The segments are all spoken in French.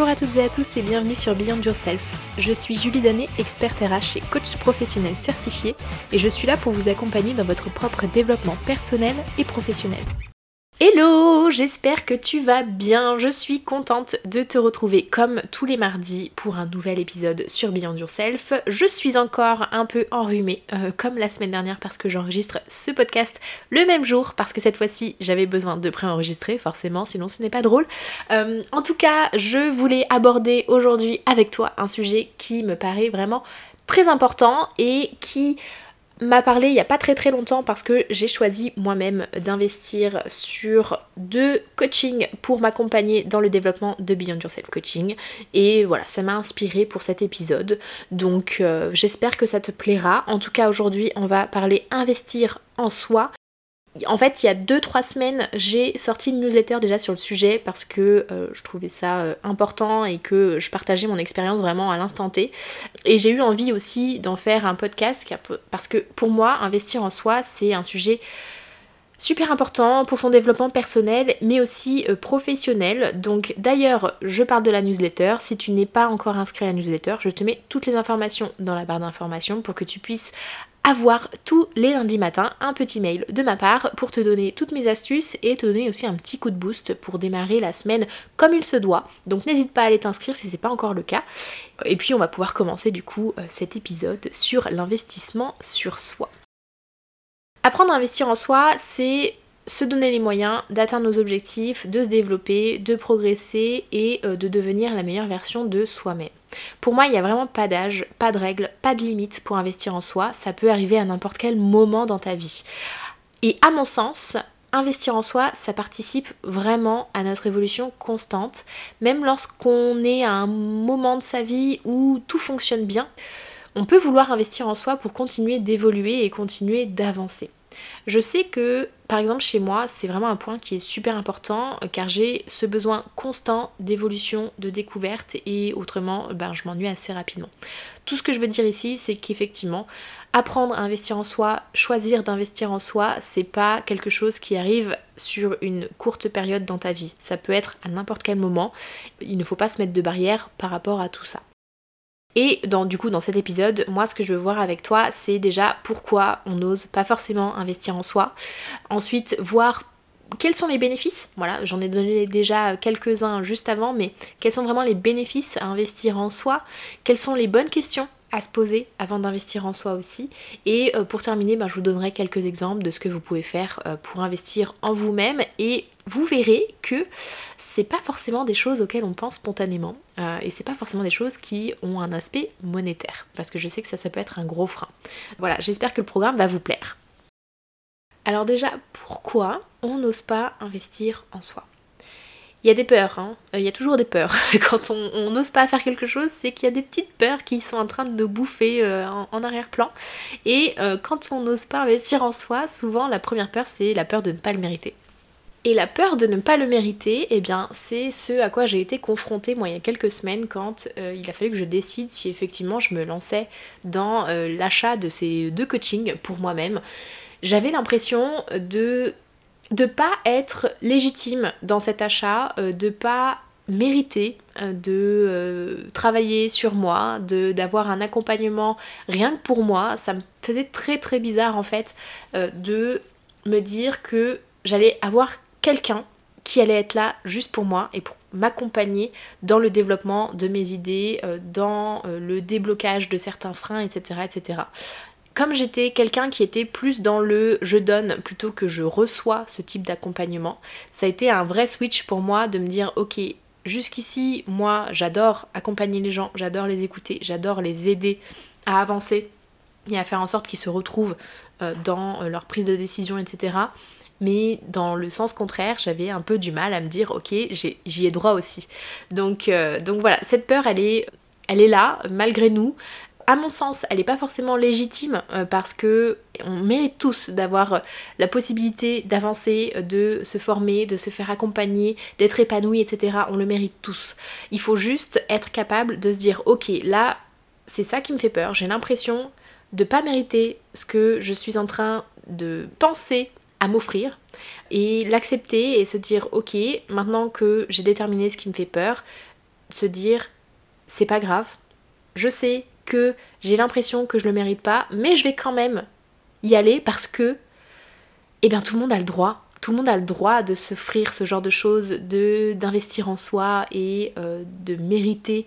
Bonjour à toutes et à tous et bienvenue sur Beyond Yourself. Je suis Julie Danet, experte RH et coach professionnel certifié et je suis là pour vous accompagner dans votre propre développement personnel et professionnel. Hello, j'espère que tu vas bien. Je suis contente de te retrouver comme tous les mardis pour un nouvel épisode sur Beyond Yourself. Je suis encore un peu enrhumée euh, comme la semaine dernière parce que j'enregistre ce podcast le même jour parce que cette fois-ci j'avais besoin de préenregistrer forcément sinon ce n'est pas drôle. Euh, en tout cas, je voulais aborder aujourd'hui avec toi un sujet qui me paraît vraiment très important et qui m'a parlé il n'y a pas très très longtemps parce que j'ai choisi moi-même d'investir sur deux coachings pour m'accompagner dans le développement de Beyond Yourself Coaching. Et voilà, ça m'a inspiré pour cet épisode. Donc euh, j'espère que ça te plaira. En tout cas aujourd'hui on va parler investir en soi en fait, il y a 2-3 semaines, j'ai sorti une newsletter déjà sur le sujet parce que euh, je trouvais ça euh, important et que je partageais mon expérience vraiment à l'instant T. Et j'ai eu envie aussi d'en faire un podcast parce que pour moi, investir en soi, c'est un sujet super important pour son développement personnel mais aussi euh, professionnel. Donc d'ailleurs, je parle de la newsletter. Si tu n'es pas encore inscrit à la newsletter, je te mets toutes les informations dans la barre d'informations pour que tu puisses avoir tous les lundis matins un petit mail de ma part pour te donner toutes mes astuces et te donner aussi un petit coup de boost pour démarrer la semaine comme il se doit. Donc n'hésite pas à aller t'inscrire si c'est pas encore le cas. Et puis on va pouvoir commencer du coup euh, cet épisode sur l'investissement sur soi. Apprendre à investir en soi, c'est se donner les moyens d'atteindre nos objectifs, de se développer, de progresser et euh, de devenir la meilleure version de soi-même. Pour moi, il n'y a vraiment pas d'âge, pas de règles, pas de limites pour investir en soi. Ça peut arriver à n'importe quel moment dans ta vie. Et à mon sens, investir en soi, ça participe vraiment à notre évolution constante, même lorsqu'on est à un moment de sa vie où tout fonctionne bien. On peut vouloir investir en soi pour continuer d'évoluer et continuer d'avancer. Je sais que par exemple chez moi c'est vraiment un point qui est super important euh, car j'ai ce besoin constant d'évolution, de découverte et autrement ben, je m'ennuie assez rapidement. Tout ce que je veux dire ici c'est qu'effectivement apprendre à investir en soi, choisir d'investir en soi, c'est pas quelque chose qui arrive sur une courte période dans ta vie. Ça peut être à n'importe quel moment. Il ne faut pas se mettre de barrières par rapport à tout ça. Et du coup, dans cet épisode, moi, ce que je veux voir avec toi, c'est déjà pourquoi on n'ose pas forcément investir en soi. Ensuite, voir quels sont les bénéfices Voilà, j'en ai donné déjà quelques-uns juste avant, mais quels sont vraiment les bénéfices à investir en soi? Quelles sont les bonnes questions à se poser avant d'investir en soi aussi? Et euh, pour terminer, ben, je vous donnerai quelques exemples de ce que vous pouvez faire euh, pour investir en vous-même et vous verrez que c'est pas forcément des choses auxquelles on pense spontanément euh, et c'est pas forcément des choses qui ont un aspect monétaire parce que je sais que ça, ça peut être un gros frein. Voilà, j'espère que le programme va vous plaire. Alors déjà, pourquoi on n'ose pas investir en soi? Il y a des peurs, hein. Euh, il y a toujours des peurs. Quand on n'ose pas faire quelque chose, c'est qu'il y a des petites peurs qui sont en train de nous bouffer euh, en, arrière-plan. Et euh, quand on n'ose pas investir en soi, souvent la première peur, c'est la peur de ne pas le mériter. Et la peur de ne pas le mériter, eh bien, c'est ce à quoi j'ai été confrontée moi il y a quelques semaines quand il a fallu que je décide si effectivement je me lançais dans l'achat de ces deux coachings pour moi-même. J'avais l'impression de de pas être légitime dans cet achat, euh, de pas mériter euh, de euh, travailler sur moi, d'avoir un accompagnement rien que pour moi. Ça me faisait très très bizarre en fait de me dire que j'allais avoir quelqu'un qui allait être là juste pour moi et pour m'accompagner dans le développement de mes idées, dans le déblocage de certains freins, etc. etc comme j'étais quelqu'un qui était plus dans le je donne plutôt que je reçois ce type d'accompagnement, ça a été un vrai switch pour moi de me dire ok, jusqu'ici, moi j'adore accompagner les gens, j'adore les écouter, j'adore les aider à avancer et à faire en sorte qu'ils se retrouvent euh, dans euh, leur prise de décision, etc. Mais dans le sens contraire, j'avais un peu du mal à me dire ok, j'y ai, droit aussi. Donc, euh, donc voilà, cette peur, elle est, là, malgré nous à mon sens, elle n'est pas forcément légitime euh, parce que on mérite tous d'avoir la possibilité d'avancer, de se former, de se faire accompagner, d'être épanoui, etc. On le mérite tous. Il faut juste être capable de se dire ok, là, c'est ça qui me fait peur. J'ai l'impression de pas mériter ce que je suis en train de penser à m'offrir et l'accepter et se dire ok, maintenant que j'ai déterminé ce qui me fait peur, se dire c'est pas grave, je sais que j'ai l'impression que je le mérite pas, mais je vais quand même y aller parce que eh bien tout le monde a le droit. Tout le monde a le droit de s'offrir ce genre de choses, de d'investir en soi et euh, de mériter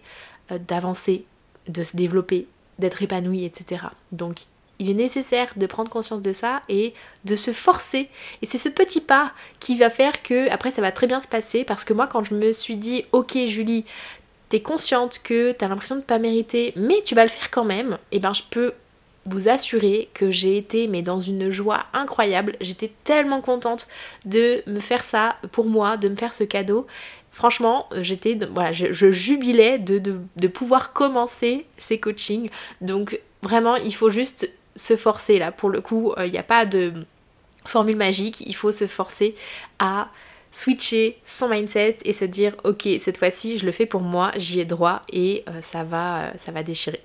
euh, d'avancer, de se développer, d'être épanoui, etc. Donc il est nécessaire de prendre conscience de ça et de se forcer. Et c'est ce petit pas qui va faire que après ça va très bien se passer parce que moi quand je me suis dit ok Julie, t'es consciente que t'as l'impression de pas mériter, mais tu vas le faire quand même, et eh ben je peux vous assurer que j'ai été mais dans une joie incroyable. J'étais tellement contente de me faire ça pour moi, de me faire ce cadeau. Franchement, j'étais voilà, je, jubilais de, de, pouvoir commencer ces coachings. Donc vraiment, il faut juste se forcer là. Pour le coup, il n'y a pas de formule magique. Il faut se forcer à switcher son mindset et se dire ok cette fois-ci je le fais pour moi, j'y ai droit et euh, ça, va, euh, ça va déchirer.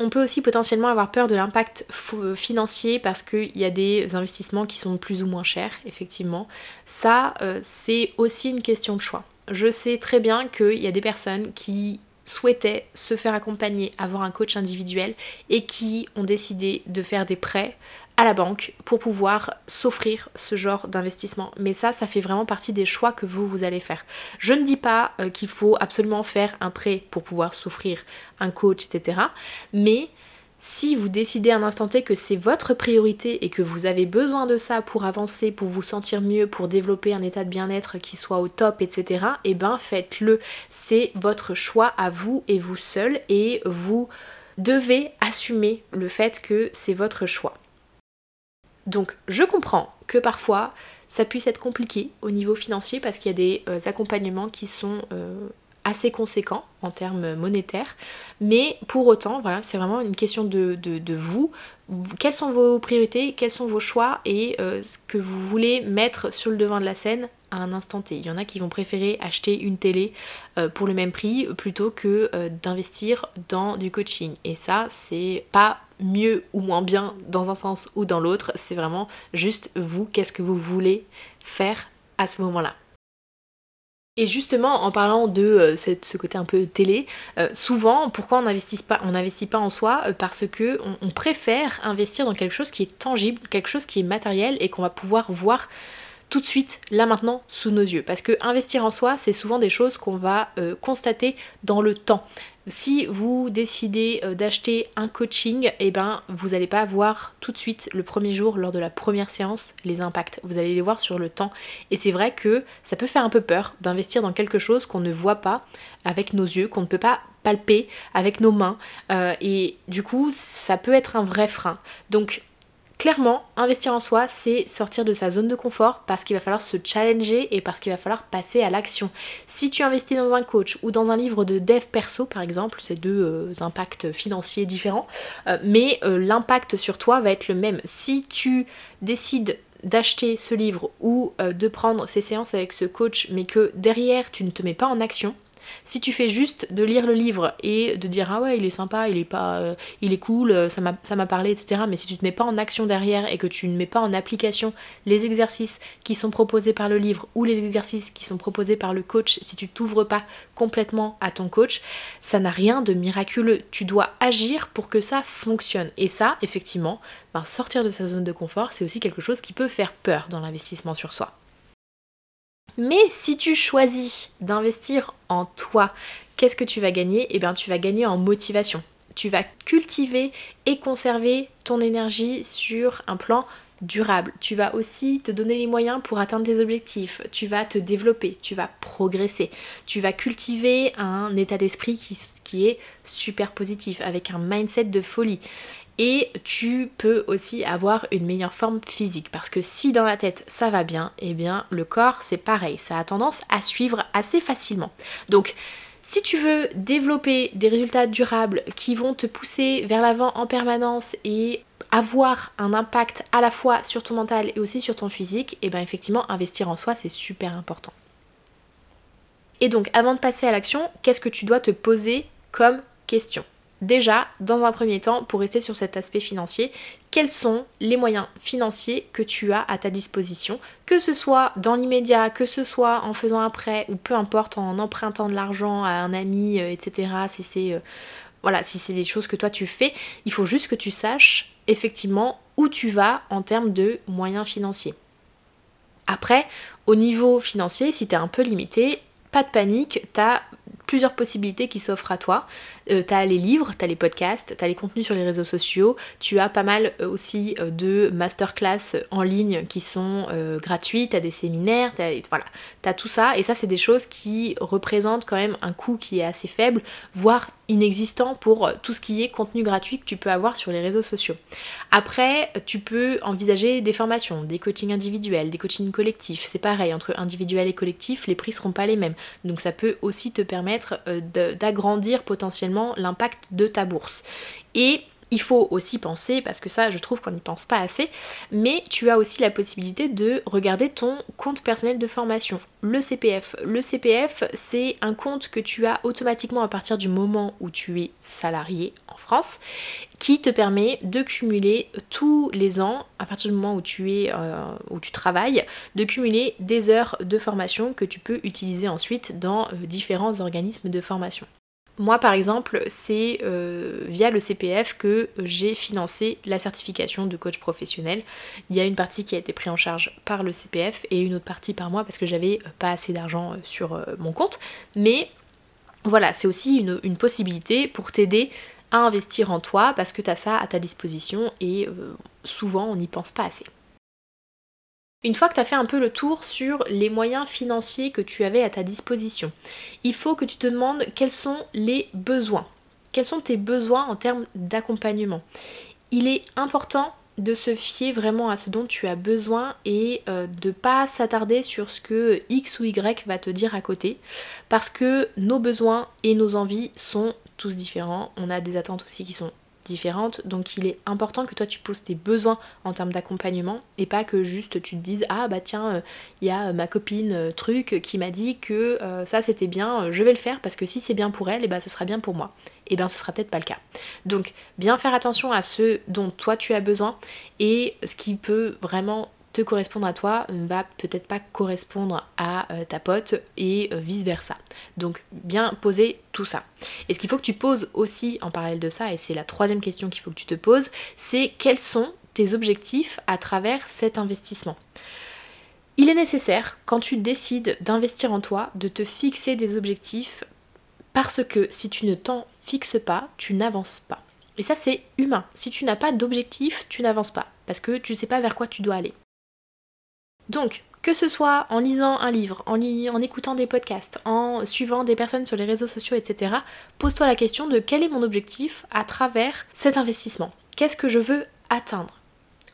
On peut aussi potentiellement avoir peur de l'impact financier parce qu'il y a des investissements qui sont plus ou moins chers, effectivement. Ça, euh, c'est aussi une question de choix. Je sais très bien qu'il y a des personnes qui souhaitaient se faire accompagner, avoir un coach individuel et qui ont décidé de faire des prêts à la banque pour pouvoir s'offrir ce genre d'investissement. Mais ça, ça fait vraiment partie des choix que vous, vous allez faire. Je ne dis pas euh, qu'il faut absolument faire un prêt pour pouvoir s'offrir un coach, etc. Mais si vous décidez à un instant T que c'est votre priorité et que vous avez besoin de ça pour avancer, pour vous sentir mieux, pour développer un état de bien-être qui soit au top, etc., eh ben faites-le. C'est votre choix à vous et vous seul et vous devez assumer le fait que c'est votre choix. Donc je comprends que parfois ça puisse être compliqué au niveau financier parce qu'il y a des euh, accompagnements qui sont euh, assez conséquents en termes monétaires, mais pour autant, voilà, c'est vraiment une question de, vous. Quelles sont vos priorités, quels sont vos choix et euh, ce que vous voulez mettre sur le devant de la scène à un instant T? Il y en a qui vont préférer acheter une télé pour le même prix plutôt que d'investir dans du coaching. Et ça, c'est pas mieux ou moins bien dans un sens ou dans l'autre, c'est vraiment juste vous, qu'est-ce que vous voulez faire à ce moment-là. Et justement, en parlant de euh, ce côté un peu télé, euh, souvent, pourquoi on n'investit pas, on pas en soi euh, Parce que on, préfère investir dans quelque chose qui est tangible, quelque chose qui est matériel et qu'on va pouvoir voir tout de suite, là maintenant, sous nos yeux. Parce que investir en soi, c'est souvent des choses qu'on va constater dans le temps. Si vous décidez euh, d'acheter un coaching, eh ben vous n'allez pas voir tout de suite le premier jour lors de la première séance les impacts. Vous allez les voir sur le temps. Et c'est vrai que ça peut faire un peu peur d'investir dans quelque chose qu'on ne voit pas avec nos yeux, qu'on ne peut pas palper avec nos mains. Euh, et du coup, ça peut être un vrai frein. Donc Clairement, investir en soi, c'est sortir de sa zone de confort parce qu'il va falloir se challenger et parce qu'il va falloir passer à l'action. Si tu investis dans un coach ou dans un livre de dev perso, par exemple, c'est deux euh, impacts financiers différents, euh, mais euh, l'impact sur toi va être le même. Si tu décides d'acheter ce livre ou de prendre ces séances avec ce coach, mais que derrière tu ne te mets pas en action, si tu fais juste de lire le livre et de dire ah ouais il est sympa, il est pas, euh, il est cool, euh, ça m'a parlé, etc. Mais si tu te mets pas en action derrière et que tu ne mets pas en application les exercices qui sont proposés par le livre ou les exercices qui sont proposés par le coach, si tu t'ouvres pas complètement à ton coach, ça n'a rien de miraculeux. Tu dois agir pour que ça fonctionne. Et ça, effectivement, ben, sortir de sa zone de confort, c'est aussi quelque chose qui peut faire peur dans l'investissement sur soi. Mais si tu choisis d'investir en toi, qu'est-ce que tu vas gagner? Eh bien, tu vas gagner en motivation. Tu vas cultiver et conserver ton énergie sur un plan durable. Tu vas aussi te donner les moyens pour atteindre tes objectifs. Tu vas te développer, tu vas progresser. Tu vas cultiver un état d'esprit qui, qui, est super positif, avec un mindset de folie et tu peux aussi avoir une meilleure forme physique parce que si dans la tête ça va bien, eh bien le corps c'est pareil, ça a tendance à suivre assez facilement. Donc si tu veux développer des résultats durables qui vont te pousser vers l'avant en permanence et avoir un impact à la fois sur ton mental et aussi sur ton physique, et eh bien effectivement investir en soi c'est super important. Et donc avant de passer à l'action, qu'est-ce que tu dois te poser comme question? Déjà, dans un premier temps, pour rester sur cet aspect financier, quels sont les moyens financiers que tu as à ta disposition, que ce soit dans l'immédiat, que ce soit en faisant un prêt ou peu importe en empruntant de l'argent à un ami, euh, etc. Si c'est euh, voilà, si c'est des choses que toi tu fais, il faut juste que tu saches effectivement où tu vas en termes de moyens financiers. Après, au niveau financier, si tu es un peu limité, pas de panique, tu as plusieurs possibilités qui s'offrent à toi. Euh, tu as les livres, tu as les podcasts, tu as les contenus sur les réseaux sociaux, tu as pas mal euh, aussi euh, de masterclass en ligne qui sont gratuits, tu as des séminaires, voilà, tu as tout ça et ça c'est des choses qui représentent quand même un coût qui est assez faible, voire inexistant pour tout ce qui est contenu gratuit que tu peux avoir sur les réseaux sociaux. Après, tu peux envisager des formations, des coachings individuels, des coachings collectifs. C'est pareil, entre individuel et collectif, les prix seront pas les mêmes. Donc ça peut aussi te permettre d'agrandir potentiellement l'impact de ta bourse. Et il faut aussi penser, parce que ça je trouve qu'on n'y pense pas assez, mais tu as aussi la possibilité de regarder ton compte personnel de formation, le CPF. Le CPF, c'est un compte que tu as automatiquement à partir du moment où tu es salarié en France, qui te permet de cumuler tous les ans, à partir du moment où tu es euh, tu travailles, de cumuler des heures de formation que tu peux utiliser ensuite dans euh, différents organismes de formation. Moi par exemple, c'est euh, via le CPF que j'ai financé la certification de coach professionnel. Il y a une partie qui a été prise en charge par le CPF et une autre partie par moi parce que j'avais euh, pas assez d'argent euh, sur mon compte. Mais voilà, c'est aussi une, possibilité pour t'aider à investir en toi parce que tu as ça à ta disposition et souvent on n'y pense pas assez. Une fois que tu as fait un peu le tour sur les moyens financiers que tu avais à ta disposition, il faut que tu te demandes quels sont les besoins. Quels sont tes besoins en termes d'accompagnement? Il est important de se fier vraiment à ce dont tu as besoin et euh, de pas s'attarder sur ce que X ou Y va te dire à côté parce que nos besoins et nos envies sont tous différents. On a des attentes aussi qui sont différentes. Donc il est important que toi tu poses tes besoins en termes d'accompagnement et pas que juste tu te dises ah bah tiens il euh, y a ma copine euh, truc qui m'a dit que euh, ça c'était bien, je vais le faire parce que si c'est bien pour elle, et bah ce sera bien pour moi. Et bien ce sera peut-être pas le cas. Donc bien faire attention à ce dont toi tu as besoin et ce qui peut vraiment te correspondre à toi ne va peut-être pas correspondre à euh, ta pote et euh, vice versa. Donc bien poser tout ça. Et ce qu'il faut que tu poses aussi en parallèle de ça, et c'est la troisième question qu'il faut que tu te poses, c'est quels sont tes objectifs à travers cet investissement? Il est nécessaire, quand tu décides d'investir en toi, de te fixer des objectifs parce que si tu ne t'en fixes pas, tu n'avances pas. Et ça, c'est humain. Si tu n'as pas d'objectif, tu n'avances pas parce que tu ne sais pas vers quoi tu dois aller. Donc, que ce soit en lisant un livre, en, écoutant des podcasts, en suivant des personnes sur les réseaux sociaux, etc., pose-toi la question de quel est mon objectif à travers cet investissement? Qu'est-ce que je veux atteindre?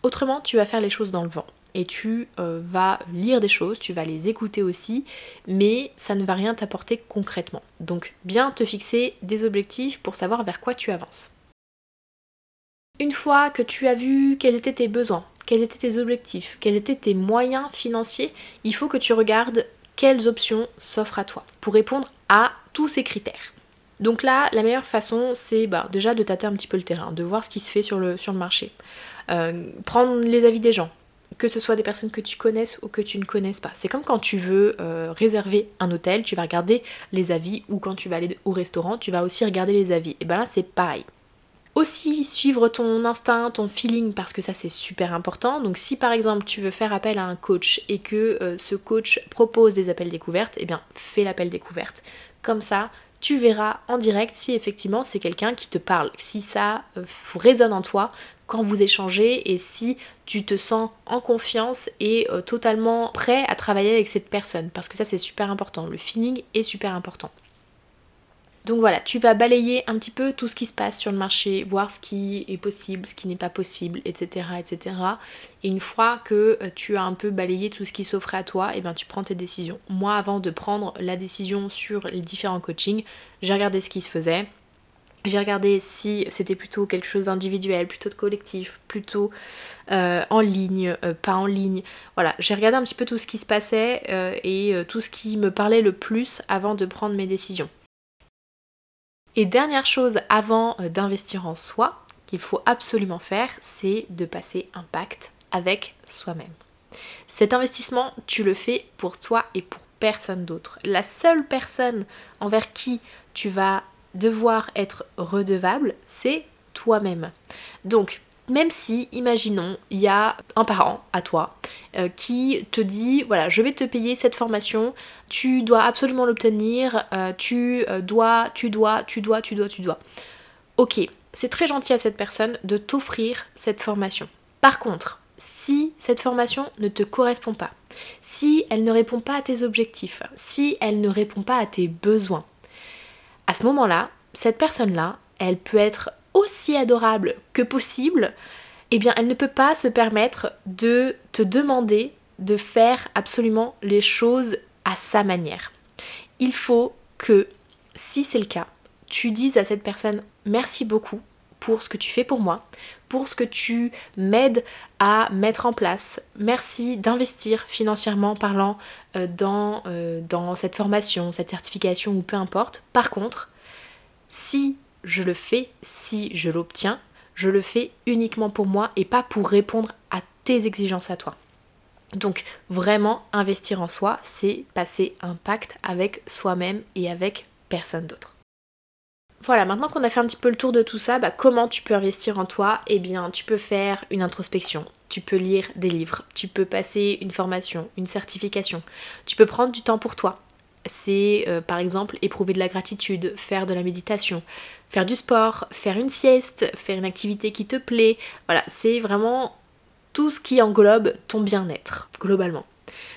Autrement, tu vas faire les choses dans le vent. Et tu euh, vas lire des choses, tu vas les écouter aussi, mais ça ne va rien t'apporter concrètement. Donc bien te fixer des objectifs pour savoir vers quoi tu avances. Une fois que tu as vu quels étaient tes besoins, quels étaient tes objectifs, quels étaient tes moyens financiers, il faut que tu regardes quelles options s'offrent à toi pour répondre à tous ces critères. Donc là, la meilleure façon, c'est bah, déjà de tâter un petit peu le terrain, de voir ce qui se fait sur le, marché. Euh, prendre les avis des gens, que ce soit des personnes que tu connaisses ou que tu ne connaisses pas. C'est comme quand tu veux euh, réserver un hôtel, tu vas regarder les avis, ou quand tu vas aller au restaurant, tu vas aussi regarder les avis. Et ben là, c'est pareil. Aussi suivre ton instinct, ton feeling parce que ça c'est super important. Donc si par exemple tu veux faire appel à un coach et que euh, ce coach propose des appels découvertes, eh bien fais l'appel découverte. Comme ça, tu verras en direct si effectivement c'est quelqu'un qui te parle, si ça euh, résonne en toi quand vous échangez et si tu te sens en confiance et euh, totalement prêt à travailler avec cette personne parce que ça c'est super important, le feeling est super important. Donc voilà, tu vas balayer un petit peu tout ce qui se passe sur le marché, voir ce qui est possible, ce qui n'est pas possible, etc., etc. Et une fois que euh, tu as un peu balayé tout ce qui s'offrait à toi, et eh bien tu prends tes décisions. Moi, avant de prendre la décision sur les différents coachings, j'ai regardé ce qui se faisait. J'ai regardé si c'était plutôt quelque chose d'individuel, plutôt de collectif, plutôt euh, en ligne, euh, pas en ligne. Voilà, j'ai regardé un petit peu tout ce qui se passait et tout ce qui me parlait le plus avant de prendre mes décisions. Et dernière chose avant euh, d'investir en soi, qu'il faut absolument faire, c'est de passer un pacte avec soi-même. Cet investissement, tu le fais pour toi et pour personne d'autre. La seule personne envers qui tu vas devoir être redevable, c'est toi-même. Donc, même si, imaginons, il y a un parent à toi euh, qui te dit, voilà, je vais te payer cette formation, tu dois absolument l'obtenir, euh, tu euh, dois, tu dois, tu dois, tu dois, tu dois. Ok, c'est très gentil à cette personne de t'offrir cette formation. Par contre, si cette formation ne te correspond pas, si elle ne répond pas à tes objectifs, si elle ne répond pas à tes besoins, à ce moment-là, cette personne-là, elle peut être aussi adorable que possible, eh bien elle ne peut pas se permettre de te demander de faire absolument les choses à sa manière. Il faut que, si c'est le cas, tu dises à cette personne merci beaucoup pour ce que tu fais pour moi, pour ce que tu m'aides à mettre en place. Merci d'investir financièrement parlant euh, dans, euh, dans cette formation, cette certification ou peu importe. Par contre, si je le fais, si je l'obtiens, je le fais uniquement pour moi et pas pour répondre à tes exigences à toi. Donc vraiment, investir en soi, c'est passer un pacte avec soi-même et avec personne d'autre. Voilà, maintenant qu'on a fait un petit peu le tour de tout ça, bah, comment tu peux investir en toi? Eh bien, tu peux faire une introspection, tu peux lire des livres, tu peux passer une formation, une certification, tu peux prendre du temps pour toi. C'est euh, par exemple éprouver de la gratitude, faire de la méditation, faire du sport, faire une sieste, faire une activité qui te plaît. Voilà, c'est vraiment tout ce qui englobe ton bien-être, globalement.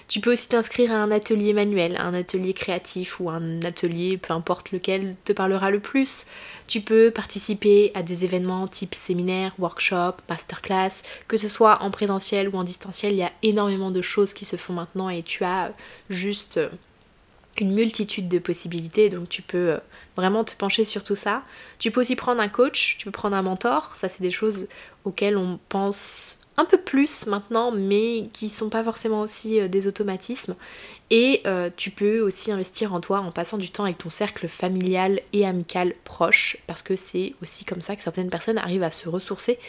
Tu peux aussi t'inscrire à un atelier manuel, un atelier créatif ou un atelier, peu importe lequel te parlera le plus. Tu peux participer à des événements type séminaire, workshop, masterclass, que ce soit en présentiel ou en distanciel, il y a énormément de choses qui se font maintenant et tu as juste une multitude de possibilités, donc tu peux euh, vraiment te pencher sur tout ça. Tu peux aussi prendre un coach, tu peux prendre un mentor, ça c'est des choses auxquelles on pense un peu plus maintenant, mais qui sont pas forcément aussi euh, des automatismes. Et euh, tu peux aussi investir en toi en passant du temps avec ton cercle familial et amical proche, parce que c'est aussi comme ça que certaines personnes arrivent à se ressourcer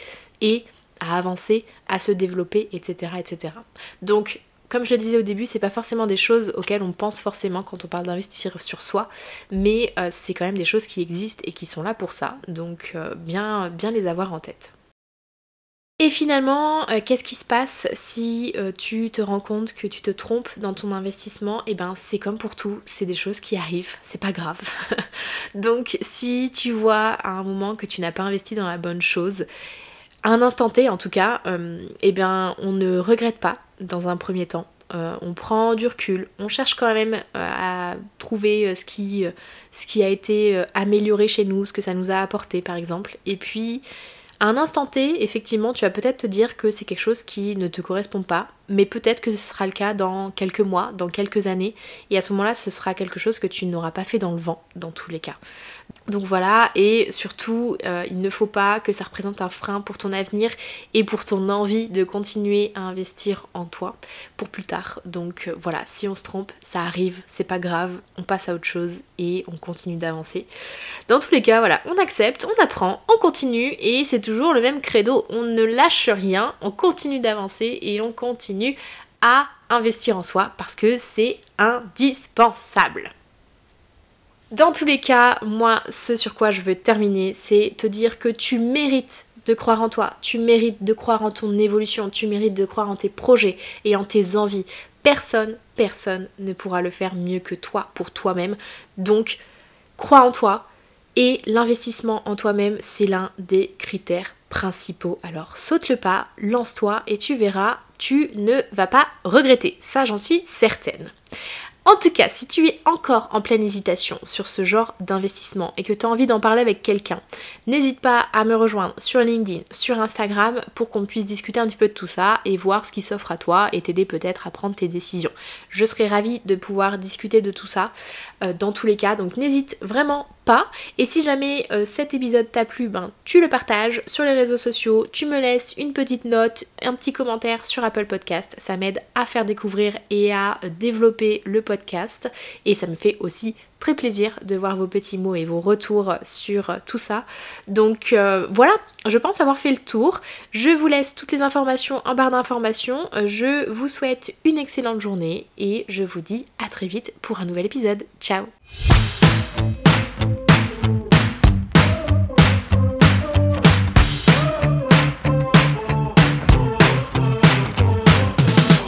et à avancer, à se développer, etc. etc. Donc comme je le disais au début, c'est pas forcément des choses auxquelles on pense forcément quand on parle d'investir sur soi, mais euh, c'est quand même des choses qui existent et qui sont là pour ça, donc euh, bien, bien les avoir en tête. Et finalement, euh, qu'est-ce qui se passe si tu te rends compte que tu te trompes dans ton investissement? Et eh ben c'est comme pour tout, c'est des choses qui arrivent, c'est pas grave. donc si tu vois à un moment que tu n'as pas investi dans la bonne chose, à un instant T en tout cas, eh bien on ne regrette pas dans un premier temps. Euh, on prend du recul, on cherche quand même euh, à trouver euh, ce qui, ce qui a été amélioré chez nous, ce que ça nous a apporté par exemple. Et puis, à un instant T, effectivement, tu vas peut-être te dire que c'est quelque chose qui ne te correspond pas, mais peut-être que ce sera le cas dans quelques mois, dans quelques années, et à ce moment-là, ce sera quelque chose que tu n'auras pas fait dans le vent, dans tous les cas. Donc voilà, et surtout, euh, il ne faut pas que ça représente un frein pour ton avenir et pour ton envie de continuer à investir en toi pour plus tard. Donc euh, voilà, si on se trompe, ça arrive, c'est pas grave, on passe à autre chose et on continue d'avancer. Dans tous les cas, voilà, on accepte, on apprend, on continue et c'est toujours le même credo, on ne lâche rien, on continue d'avancer et on continue à investir en soi parce que c'est indispensable. Dans tous les cas, moi, ce sur quoi je veux terminer, c'est te dire que tu mérites de croire en toi, tu mérites de croire en ton évolution, tu mérites de croire en tes projets et en tes envies. Personne, personne ne pourra le faire mieux que toi pour toi-même. Donc, crois en toi et l'investissement en toi-même, c'est l'un des critères principaux. Alors, saute le pas, lance-toi et tu verras, tu ne vas pas regretter. Ça, j'en suis certaine. En tout cas, si tu es encore en pleine hésitation sur ce genre d'investissement et que tu as envie d'en parler avec quelqu'un, n'hésite pas à me rejoindre sur LinkedIn, sur Instagram pour qu'on puisse discuter un petit peu de tout ça et voir ce qui s'offre à toi et t'aider peut-être à prendre tes décisions. Je serai ravie de pouvoir discuter de tout ça euh, dans tous les cas, donc n'hésite vraiment pas. Et si jamais euh, cet épisode t'a plu, ben, tu le partages sur les réseaux sociaux, tu me laisses une petite note, un petit commentaire sur Apple Podcast. Ça m'aide à faire découvrir et à développer le Et ça me fait aussi très plaisir de voir vos petits mots et vos retours sur tout ça. Donc euh, voilà, je pense avoir fait le tour. Je vous laisse toutes les informations en barre d'informations. Je vous souhaite une excellente journée et je vous dis à très vite pour un nouvel épisode. Ciao